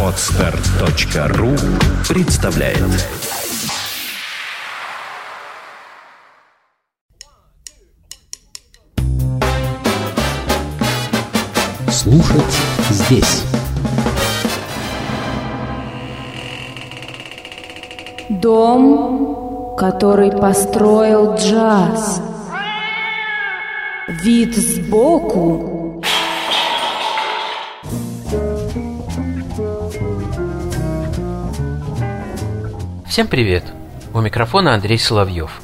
Отстар.ру представляет Слушать здесь Дом, который построил джаз. Вид сбоку. Всем привет! У микрофона Андрей Соловьев.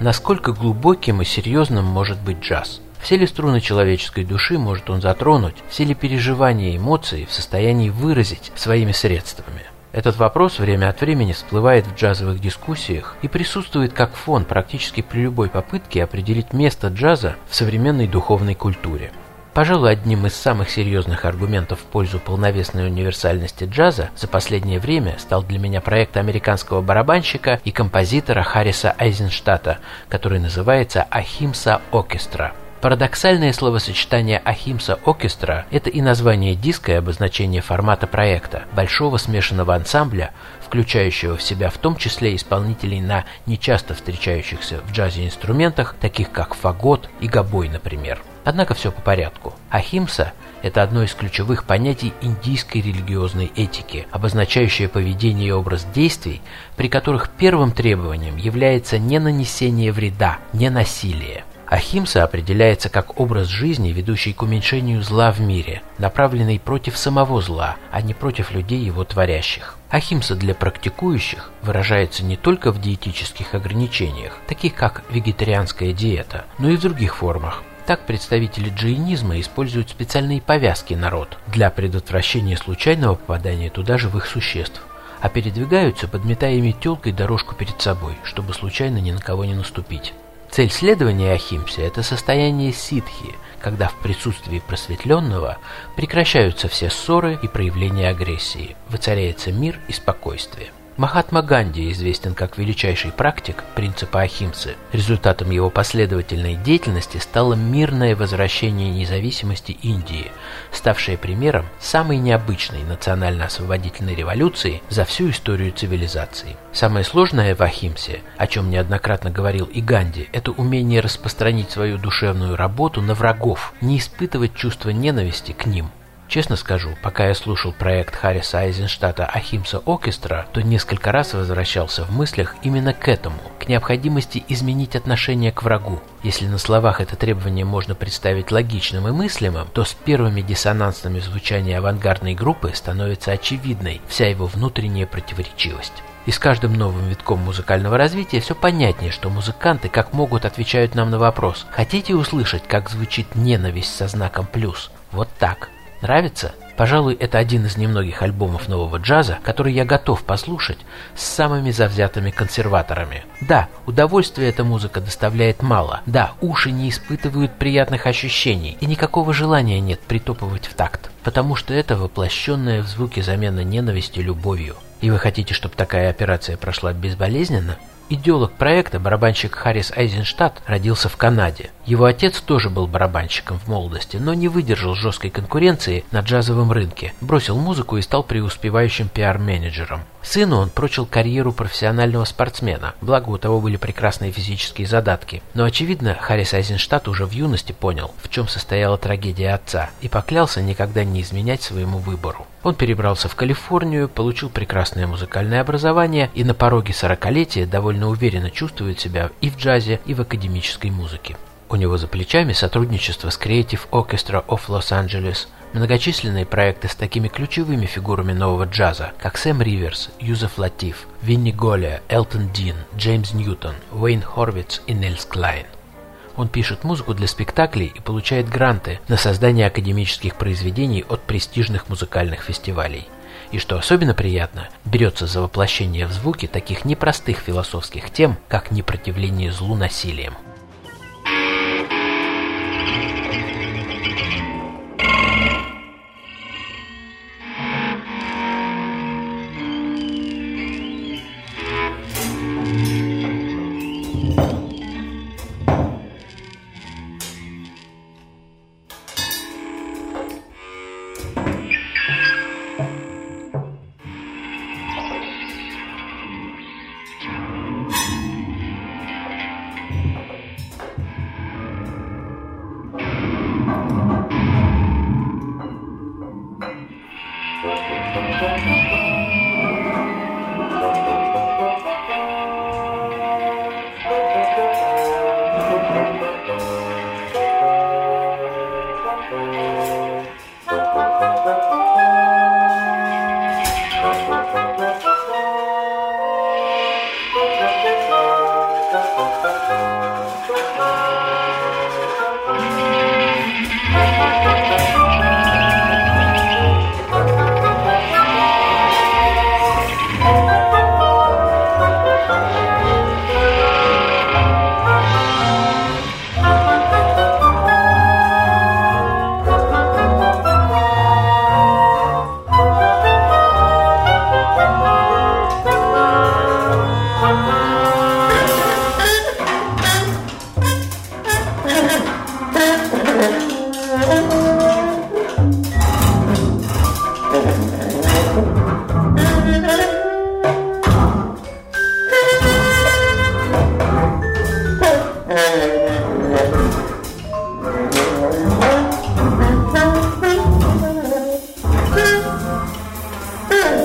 Насколько глубоким и серьезным может быть джаз? Все ли струны человеческой души может он затронуть? Все ли переживания и эмоции в состоянии выразить своими средствами? Этот вопрос время от времени всплывает в джазовых дискуссиях и присутствует как фон практически при любой попытке определить место джаза в современной духовной культуре. Пожалуй, одним из самых серьезных аргументов в пользу полновесной универсальности джаза за последнее время стал для меня проект американского барабанщика и композитора Харриса Айзенштата, который называется «Ахимса Оркестра». Парадоксальное словосочетание «Ахимса Оркестра» — это и название диска, и обозначение формата проекта, большого смешанного ансамбля, включающего в себя в том числе исполнителей на нечасто встречающихся в джазе инструментах, таких как фагот и гобой, например. Однако все по порядку. Ахимса – это одно из ключевых понятий индийской религиозной этики, обозначающее поведение и образ действий, при которых первым требованием является не нанесение вреда, не насилие. Ахимса определяется как образ жизни, ведущий к уменьшению зла в мире, направленный против самого зла, а не против людей его творящих. Ахимса для практикующих выражается не только в диетических ограничениях, таких как вегетарианская диета, но и в других формах. Так представители джайнизма используют специальные повязки на рот для предотвращения случайного попадания туда живых существ, а передвигаются, подметая метелкой дорожку перед собой, чтобы случайно ни на кого не наступить. Цель следования Ахимсе – это состояние ситхи, когда в присутствии просветленного прекращаются все ссоры и проявления агрессии, воцаряется мир и спокойствие. Махатма Ганди известен как величайший практик принципа Ахимсы. Результатом его последовательной деятельности стало мирное возвращение независимости Индии, ставшее примером самой необычной национально-освободительной революции за всю историю цивилизации. Самое сложное в Ахимсе, о чем неоднократно говорил и Ганди, это умение распространить свою душевную работу на врагов, не испытывать чувство ненависти к ним – Честно скажу, пока я слушал проект Харриса Айзенштата «Ахимса Оркестра», то несколько раз возвращался в мыслях именно к этому, к необходимости изменить отношение к врагу. Если на словах это требование можно представить логичным и мыслимым, то с первыми диссонансными звучания авангардной группы становится очевидной вся его внутренняя противоречивость. И с каждым новым витком музыкального развития все понятнее, что музыканты как могут отвечают нам на вопрос «Хотите услышать, как звучит ненависть со знаком плюс?» Вот так. Нравится? Пожалуй, это один из немногих альбомов нового джаза, который я готов послушать с самыми завзятыми консерваторами. Да, удовольствия эта музыка доставляет мало. Да, уши не испытывают приятных ощущений, и никакого желания нет притопывать в такт, потому что это воплощенная в звуке замена ненависти любовью. И вы хотите, чтобы такая операция прошла безболезненно? Идеолог проекта, барабанщик Харрис Айзенштадт, родился в Канаде. Его отец тоже был барабанщиком в молодости, но не выдержал жесткой конкуренции на джазовом рынке, бросил музыку и стал преуспевающим пиар-менеджером. Сыну он прочил карьеру профессионального спортсмена, благо у того были прекрасные физические задатки. Но, очевидно, Харрис Айзенштадт уже в юности понял, в чем состояла трагедия отца, и поклялся никогда не изменять своему выбору. Он перебрался в Калифорнию, получил прекрасное музыкальное образование и на пороге сорокалетия довольно уверенно чувствует себя и в джазе, и в академической музыке. У него за плечами сотрудничество с Creative Orchestra of Los Angeles, многочисленные проекты с такими ключевыми фигурами нового джаза, как Сэм Риверс, Юзеф Латиф, Винни Голия, Элтон Дин, Джеймс Ньютон, Уэйн Хорвиц и Нельс Клайн. Он пишет музыку для спектаклей и получает гранты на создание академических произведений от престижных музыкальных фестивалей. И что особенно приятно, берется за воплощение в звуке таких непростых философских тем, как непротивление злу насилием.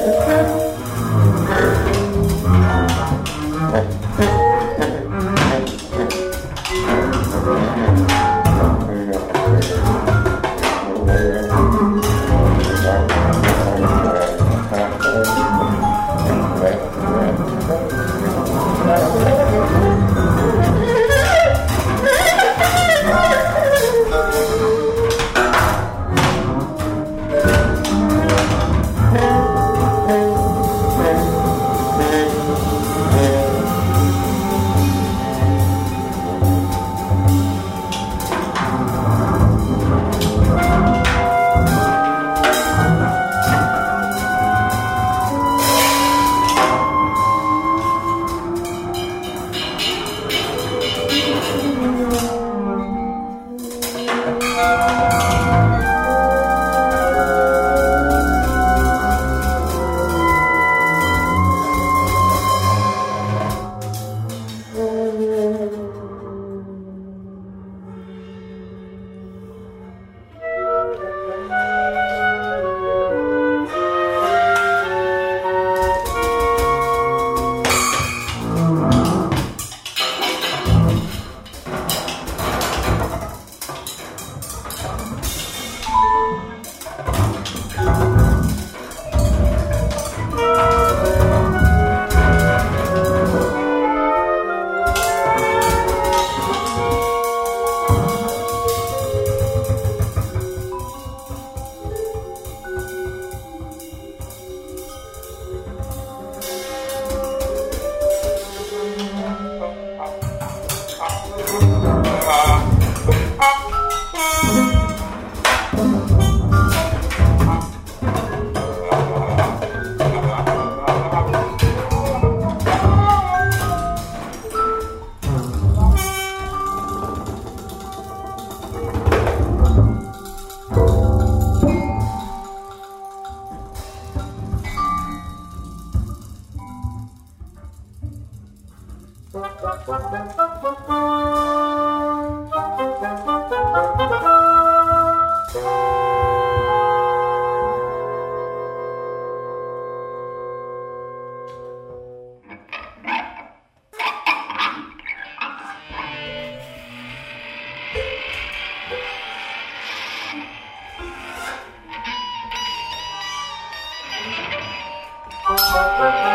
the purple. Thank